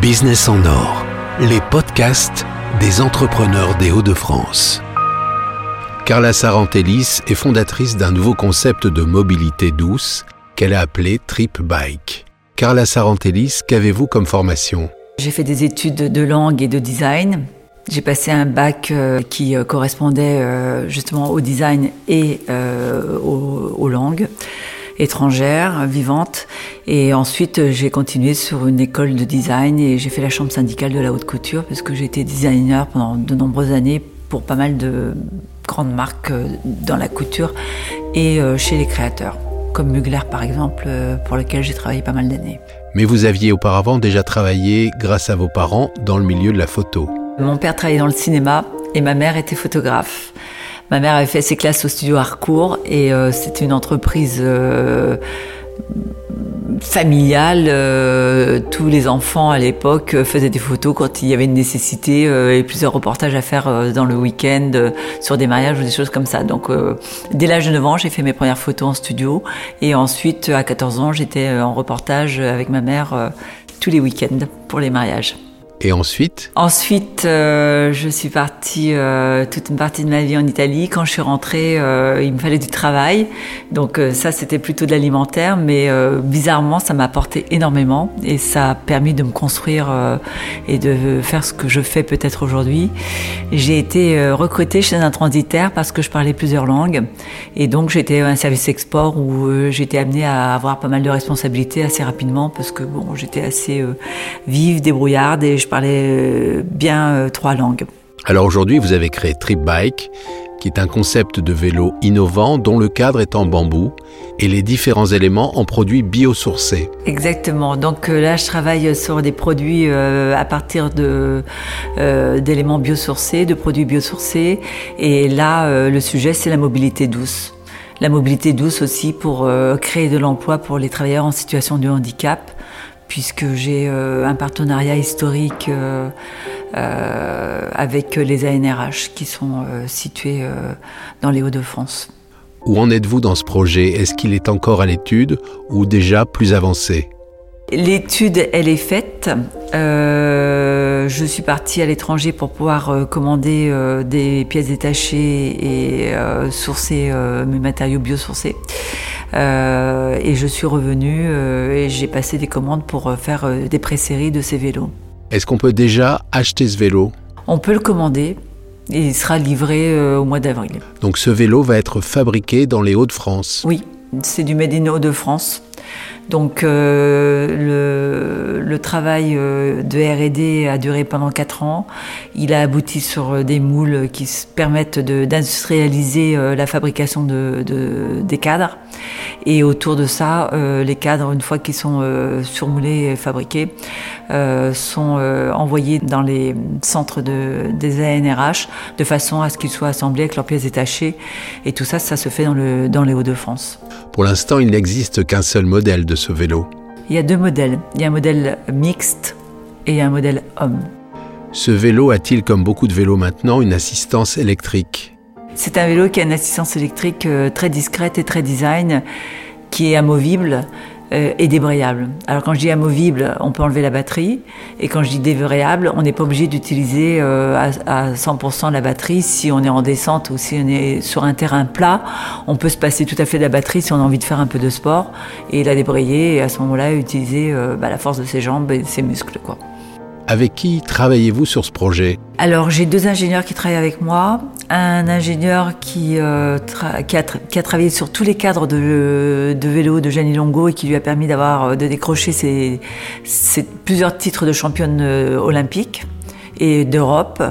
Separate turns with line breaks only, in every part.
Business en or, les podcasts des entrepreneurs des Hauts-de-France. Carla Sarantellis est fondatrice d'un nouveau concept de mobilité douce qu'elle a appelé Trip Bike. Carla Sarantellis, qu'avez-vous comme formation?
J'ai fait des études de langue et de design. J'ai passé un bac euh, qui euh, correspondait euh, justement au design et aux, aux langues étrangères, vivantes. Et ensuite, j'ai continué sur une école de design et j'ai fait la chambre syndicale de la haute couture parce que j'ai été designer pendant de nombreuses années pour pas mal de grandes marques euh, dans la couture et euh, chez les créateurs, comme Mugler par exemple, euh, pour lequel j'ai travaillé pas mal d'années.
Mais vous aviez auparavant déjà travaillé, grâce à vos parents, dans le milieu de la photo.
Mon père travaillait dans le cinéma et ma mère était photographe. Ma mère avait fait ses classes au studio Harcourt et euh, c'était une entreprise euh, familiale. Euh, tous les enfants à l'époque faisaient des photos quand il y avait une nécessité et plusieurs reportages à faire dans le week-end sur des mariages ou des choses comme ça. Donc dès l'âge de 9 ans, j'ai fait mes premières photos en studio et ensuite à 14 ans, j'étais en reportage avec ma mère tous les week-ends pour les mariages.
Et ensuite
Ensuite, euh, je suis partie euh, toute une partie de ma vie en Italie. Quand je suis rentrée, euh, il me fallait du travail. Donc ça, c'était plutôt de l'alimentaire, mais bizarrement, ça m'a apporté énormément et ça a permis de me construire et de faire ce que je fais peut-être aujourd'hui. J'ai été recrutée chez un transitaire parce que je parlais plusieurs langues et donc j'étais un service export où j'étais amenée à avoir pas mal de responsabilités assez rapidement parce que bon, j'étais assez vive, débrouillarde et je parlais euh, bien euh, trois langues.
Alors aujourd'hui, vous avez créé Trip Bike, qui est un concept de vélo innovant dont le cadre est en bambou et les différents éléments en produits biosourcés.
Exactement. Donc euh, là, je travaille sur des produits à partir de d'éléments biosourcés, de produits biosourcés. Et là, le sujet, c'est la mobilité douce. La mobilité douce aussi pour créer de l'emploi pour les travailleurs en situation de handicap puisque j'ai euh, un partenariat historique euh, euh, avec les ANRH qui sont situés dans les Hauts-de-France.
Où en êtes-vous dans ce projet? Est-ce qu'il est encore à l'étude ou déjà plus avancé?
L'étude, elle est faite. je suis partie à l'étranger pour pouvoir commander des pièces détachées et sourcer mes matériaux biosourcés. Euh, et je suis revenue euh, et j'ai passé des commandes pour euh, faire des pré-séries de ces vélos.
Est-ce qu'on peut déjà acheter ce vélo?
On peut le commander. Et il sera livré au mois d'avril.
Donc ce vélo va être fabriqué dans les Hauts-de-France?
Oui, c'est du Made in Hauts-de-France. Donc euh, le, le, travail de R&D a duré pendant quatre ans. Il a abouti sur des moules qui permettent d'industrialiser la fabrication de, de, des cadres. Et autour de ça, les cadres, une fois qu'ils sont surmoulés et fabriqués, sont envoyés dans les centres de, des ANRH de façon à ce qu'ils soient assemblés avec leurs pièces détachées. Et tout ça, ça se fait dans, le, dans les Hauts-de-France.
Pour l'instant, il n'existe qu'un seul modèle de ce vélo.
Il y a deux modèles. Il y a un modèle mixte et un modèle homme.
Ce vélo a-t-il, comme beaucoup de vélos maintenant, une assistance électrique?
C'est un vélo qui a une assistance électrique euh, très discrète et très design, qui est amovible euh, et débrayable. Alors quand je dis amovible, on peut enlever la batterie, et quand je dis débrayable, on n'est pas obligé d'utiliser euh, à, 100% la batterie si on est en descente ou si on est sur un terrain plat. On peut se passer tout à fait de la batterie si on a envie de faire un peu de sport et la débrayer et à ce moment-là utiliser bah, la force de ses jambes et ses muscles. Quoi.
Avec qui travaillez-vous sur ce projet?
Alors j'ai deux ingénieurs qui travaillent avec moi. Un ingénieur qui, euh, a travaillé sur tous les cadres de, vélo de Jenny Longo et qui lui a permis d'avoir euh, de décrocher ses, plusieurs titres de championne euh, olympique et d'Europe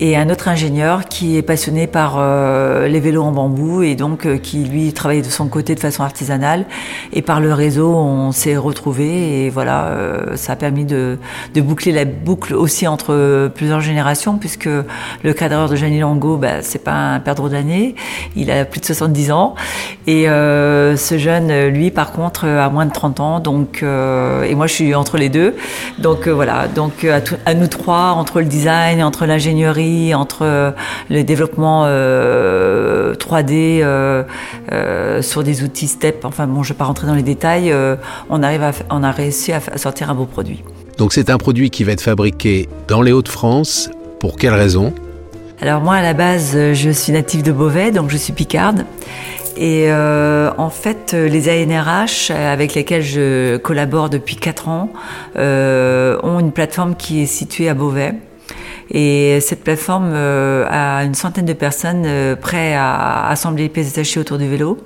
et un autre ingénieur qui est passionné par euh, les vélos en bambou et donc euh, qui lui travaille de son côté de façon artisanale. Et par le réseau on s'est retrouvés et voilà euh, ça a permis de, de, boucler la boucle aussi entre plusieurs générations puisque le cadreur de Jeannie Lango bah, c'est pas un perdreau d'année. Il a plus de 70 ans. Et ce jeune lui par contre a moins de 30 ans. Donc et moi je suis entre les deux. Donc voilà. Donc à, à nous trois entre le design entre l'ingénierie entre le développement 3D sur des outils STEP, enfin bon, je ne vais pas rentrer dans les détails, on, arrive à, on a réussi à sortir un beau produit.
Donc c'est un produit qui va être fabriqué dans les Hauts-de-France. Pour quelle raison?
Alors moi à la base je suis native de Beauvais, donc je suis picarde. Et euh, en fait, les ANRH avec lesquels je collabore depuis 4 ans euh, ont une plateforme qui est située à Beauvais. Et cette plateforme euh, a une centaine de personnes prêtes à assembler les pièces détachées autour du vélo.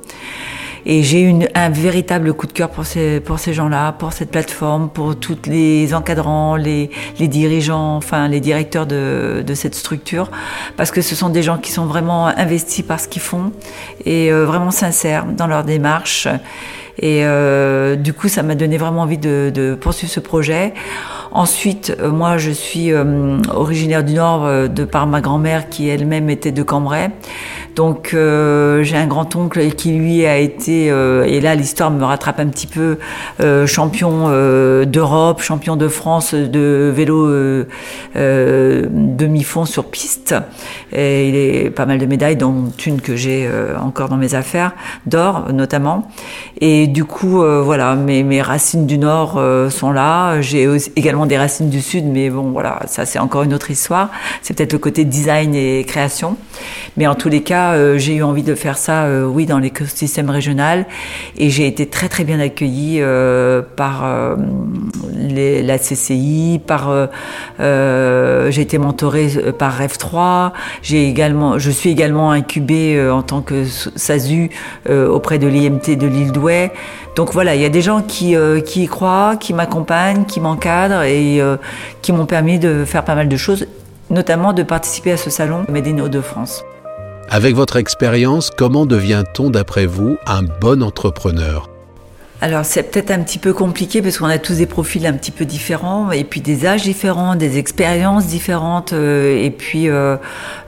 Et j'ai eu un véritable coup de cœur pour ces, pour ces gens-là, pour cette plateforme, pour tous les encadrants, les, les dirigeants, enfin les directeurs de, de, cette structure, parce que ce sont des gens qui sont vraiment investis par ce qu'ils font et euh, vraiment sincères dans leur démarche. Et euh, du coup, ça m'a donné vraiment envie de poursuivre ce projet. Ensuite, euh, moi, je suis euh, originaire du Nord euh, de par ma grand-mère qui elle-même était de Cambrai. Donc j'ai un grand-oncle qui lui a été, et là l'histoire me rattrape un petit peu, champion d'Europe, champion de France de vélo demi-fond sur piste. Et il est pas mal de médailles, dont une que j'ai encore dans mes affaires, d'or notamment. Et du coup, voilà, mes, mes racines du Nord sont là. J'ai également des racines du Sud, mais bon, voilà, ça c'est encore une autre histoire. C'est peut-être le côté design et création. Mais en tous les cas, euh, j'ai eu envie de faire ça, euh, oui, dans l'écosystème régional. Et j'ai été très très bien accueillie euh, par la CCI, par j'ai été mentorée par Rêve 3. J'ai également, je suis également incubée en tant que SASU auprès de l'IMT de l'île d'Ouai. Donc voilà, il y a des gens qui, qui y croient, qui m'accompagnent, qui m'encadrent et qui m'ont permis de faire pas mal de choses, notamment de participer à ce salon Médino de France.
Avec votre expérience, comment devient-on, d'après vous, un bon entrepreneur?
Alors c'est peut-être un petit peu compliqué parce qu'on a tous des profils un petit peu différents et puis des âges différents, des expériences différentes. Euh, et puis euh,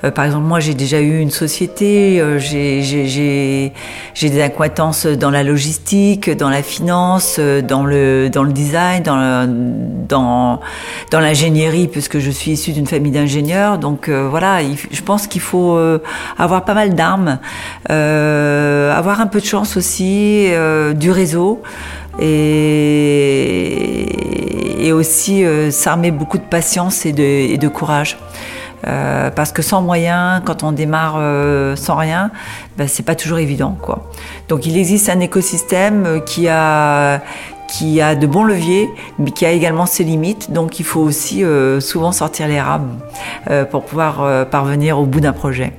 euh, par exemple moi j'ai déjà eu une société, j'ai des acquaintances dans la logistique, dans la finance, dans le dans le design, dans dans dans l'ingénierie puisque je suis issue d'une famille d'ingénieurs. Donc voilà, je pense qu'il faut avoir pas mal d'armes, avoir un peu de chance aussi, du réseau et, aussi euh, s'armer beaucoup de patience et de, courage. Euh, parce que sans moyens, quand on démarre euh, sans rien, ben, c'est pas toujours évident, quoi. Donc il existe un écosystème qui a qui a de bons leviers, mais qui a également ses limites. Donc il faut aussi souvent sortir les rames pour pouvoir parvenir au bout d'un projet.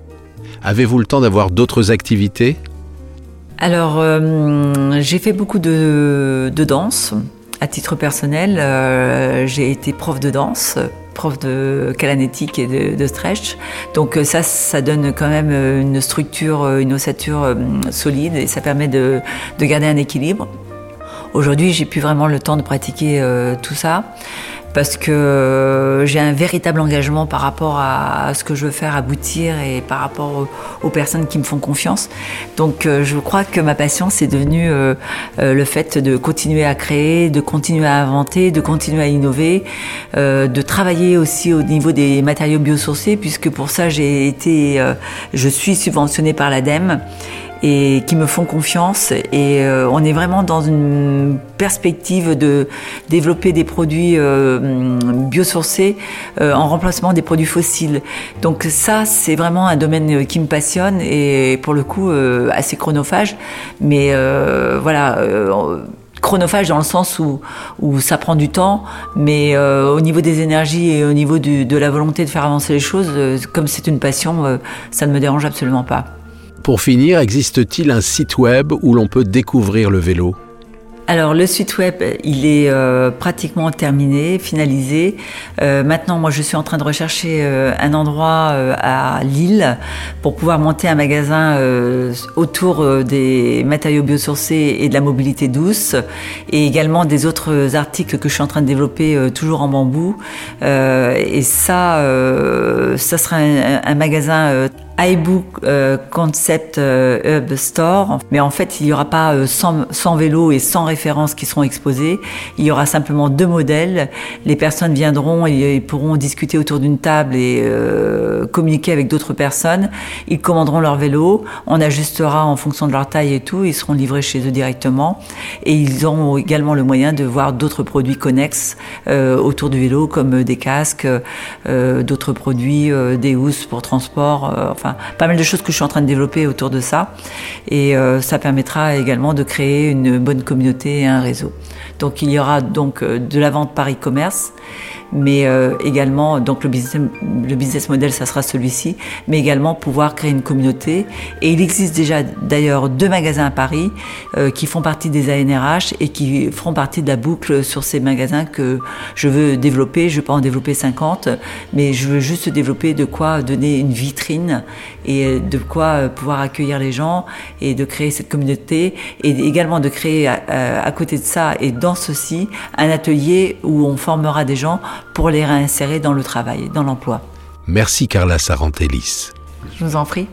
Avez-vous le temps d'avoir d'autres activités?
Alors, euh, j'ai fait beaucoup de, danse à titre personnel. Euh, j'ai été prof de danse, prof de calanétique et de, stretch. Donc euh, ça, ça donne quand même une structure, une ossature solide et ça permet de, de garder un équilibre. Aujourd'hui, j'ai plus vraiment le temps de pratiquer tout ça parce que euh, j'ai un véritable engagement par rapport à, ce que je veux faire aboutir et par rapport aux, personnes qui me font confiance. Donc euh, je crois que ma passion c'est devenu euh, le fait de continuer à créer, de continuer à inventer, de continuer à innover, de travailler aussi au niveau des matériaux biosourcés puisque pour ça j'ai été, je suis subventionnée par l'ADEME et qui me font confiance. Et euh, on est vraiment dans une perspective de développer des produits euh, biosourcés euh, en remplacement des produits fossiles. Donc ça, c'est vraiment un domaine qui me passionne et pour le coup assez chronophage. Mais voilà chronophage dans le sens où, où ça prend du temps, mais au niveau des énergies et au niveau de la volonté de faire avancer les choses, comme c'est une passion, ça ne me dérange absolument pas.
Pour finir, existe-t-il un site web où l'on peut découvrir le vélo?
Alors le site web, il est euh, pratiquement terminé, finalisé. Euh, maintenant, moi, je suis en train de rechercher euh, un endroit à Lille pour pouvoir monter un magasin autour des matériaux biosourcés et de la mobilité douce, et également des autres articles que je suis en train de développer toujours en bambou. et ça, ça sera un, magasin iBook Concept Hub Store, mais en fait, il n'y aura pas 100, 100 vélos et 100 qui seront exposées. Il y aura simplement deux modèles. Les personnes viendront et, pourront discuter autour d'une table et euh, communiquer avec d'autres personnes. Ils commanderont leur vélo. On ajustera en fonction de leur taille et tout. Ils seront livrés chez eux directement. Et ils auront également le moyen de voir d'autres produits connexes euh, autour du vélo, comme des casques, euh, d'autres produits, euh, des housses pour transport. Euh, enfin, pas mal de choses que je suis en train de développer autour de ça. Et euh, ça permettra également de créer une bonne communauté un réseau. Donc il y aura donc euh, de la vente par e-commerce, mais euh, également donc le business, le business model ça sera celui-ci, mais également pouvoir créer une communauté. Et il existe déjà d'ailleurs deux magasins à Paris euh, qui font partie des ANRH et qui feront partie de la boucle sur ces magasins que je veux développer. Je veux pas en développer 50, mais je veux juste développer de quoi donner une vitrine et de quoi pouvoir accueillir les gens et de créer cette communauté et également de créer à, à côté de ça et dans ceci un atelier où on formera des gens pour les réinsérer dans le travail, dans l'emploi.
Merci Carla Sarantellis.
Je vous en prie.